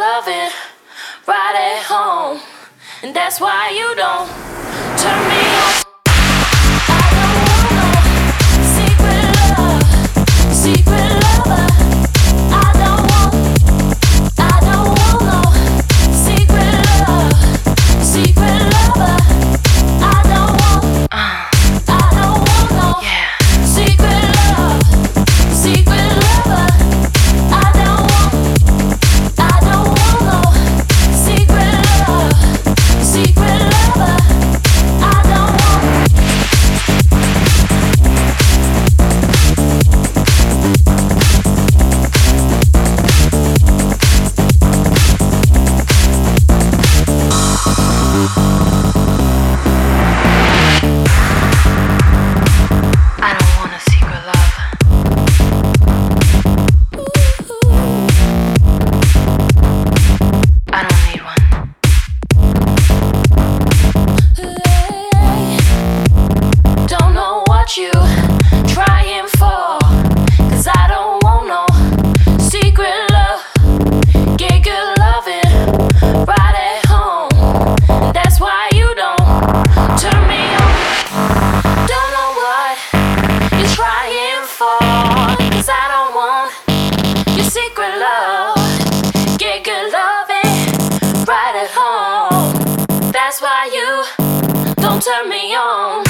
loving right at home. And that's why you don't turn me turn me on.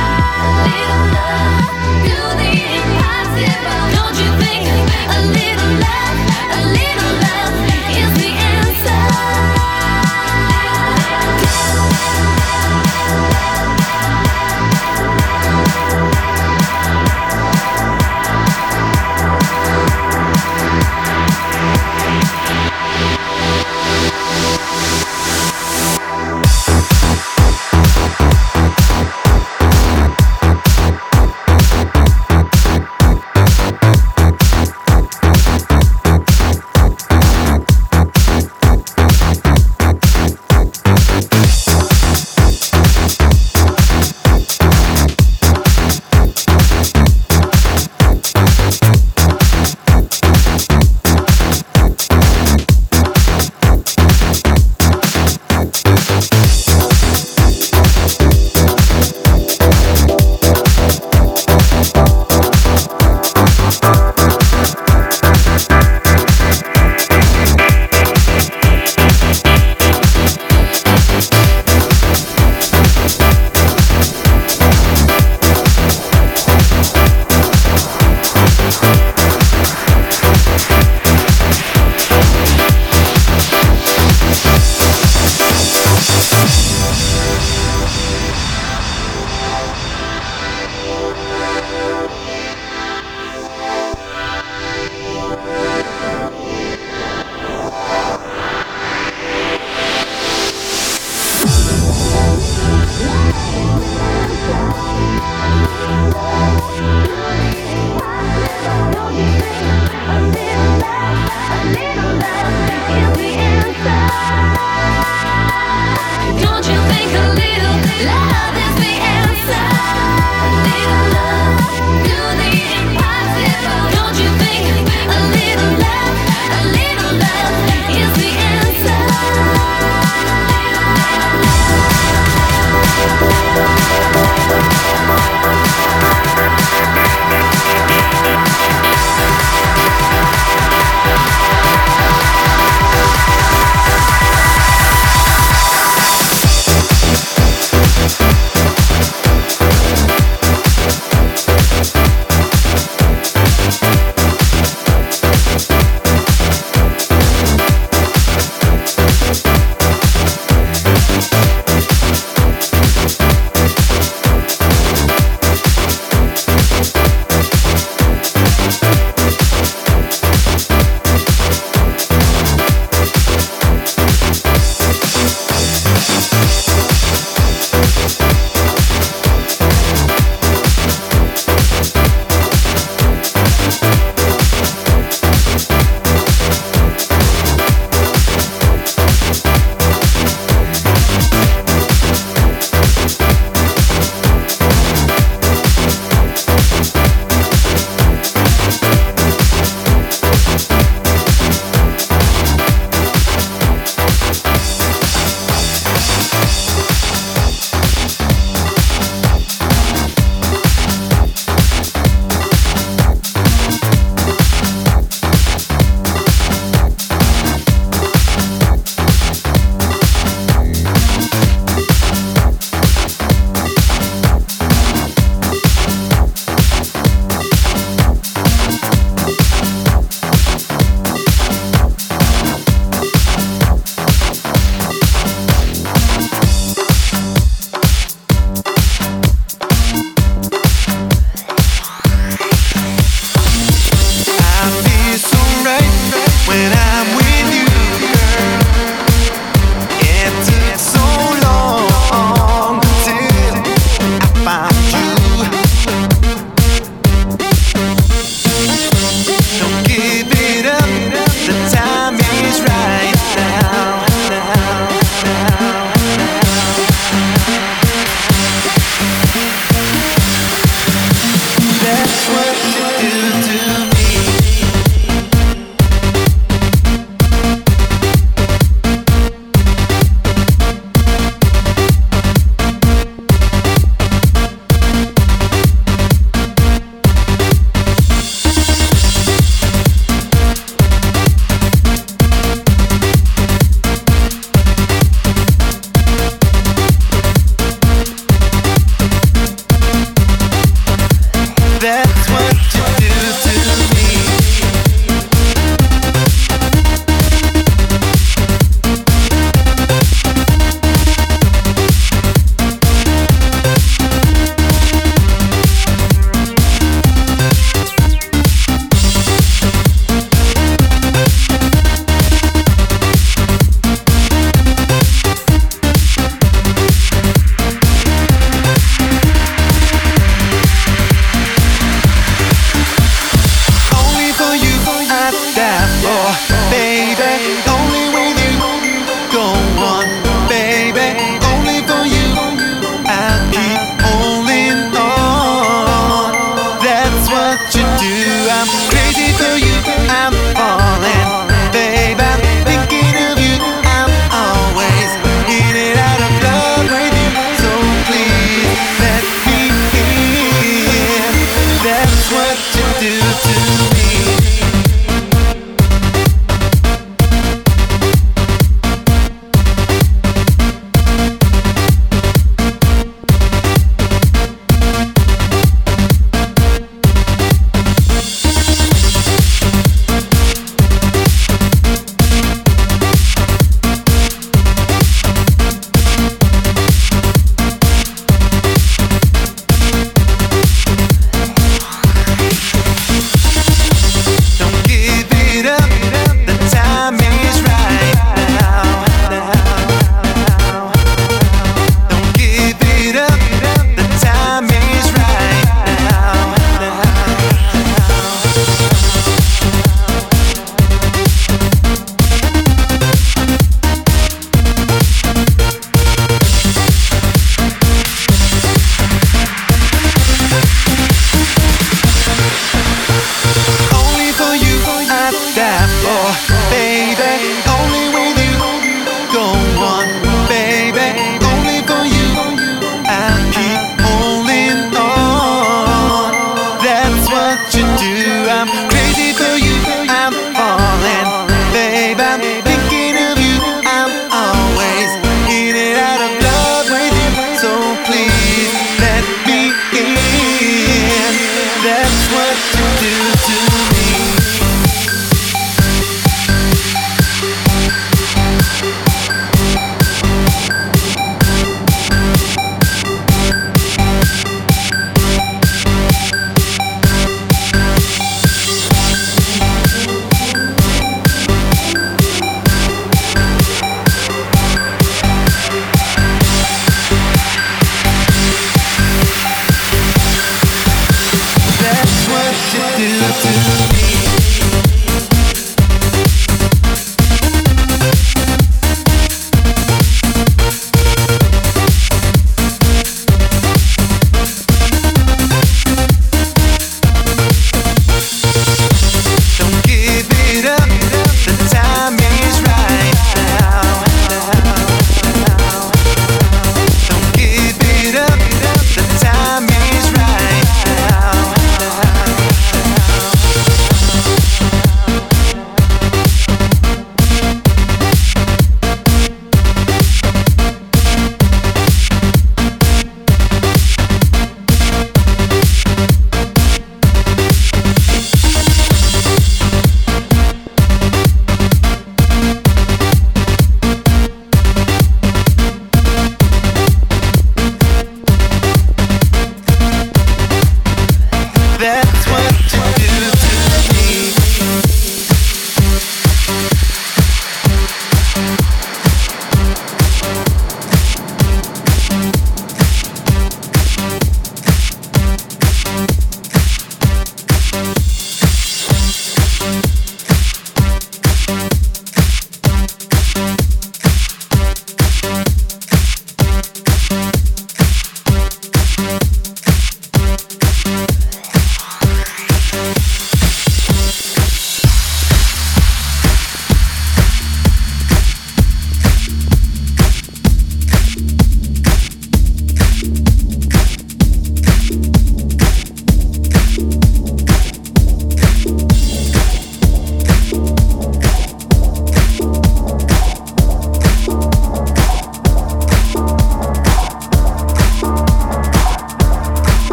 do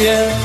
yeah.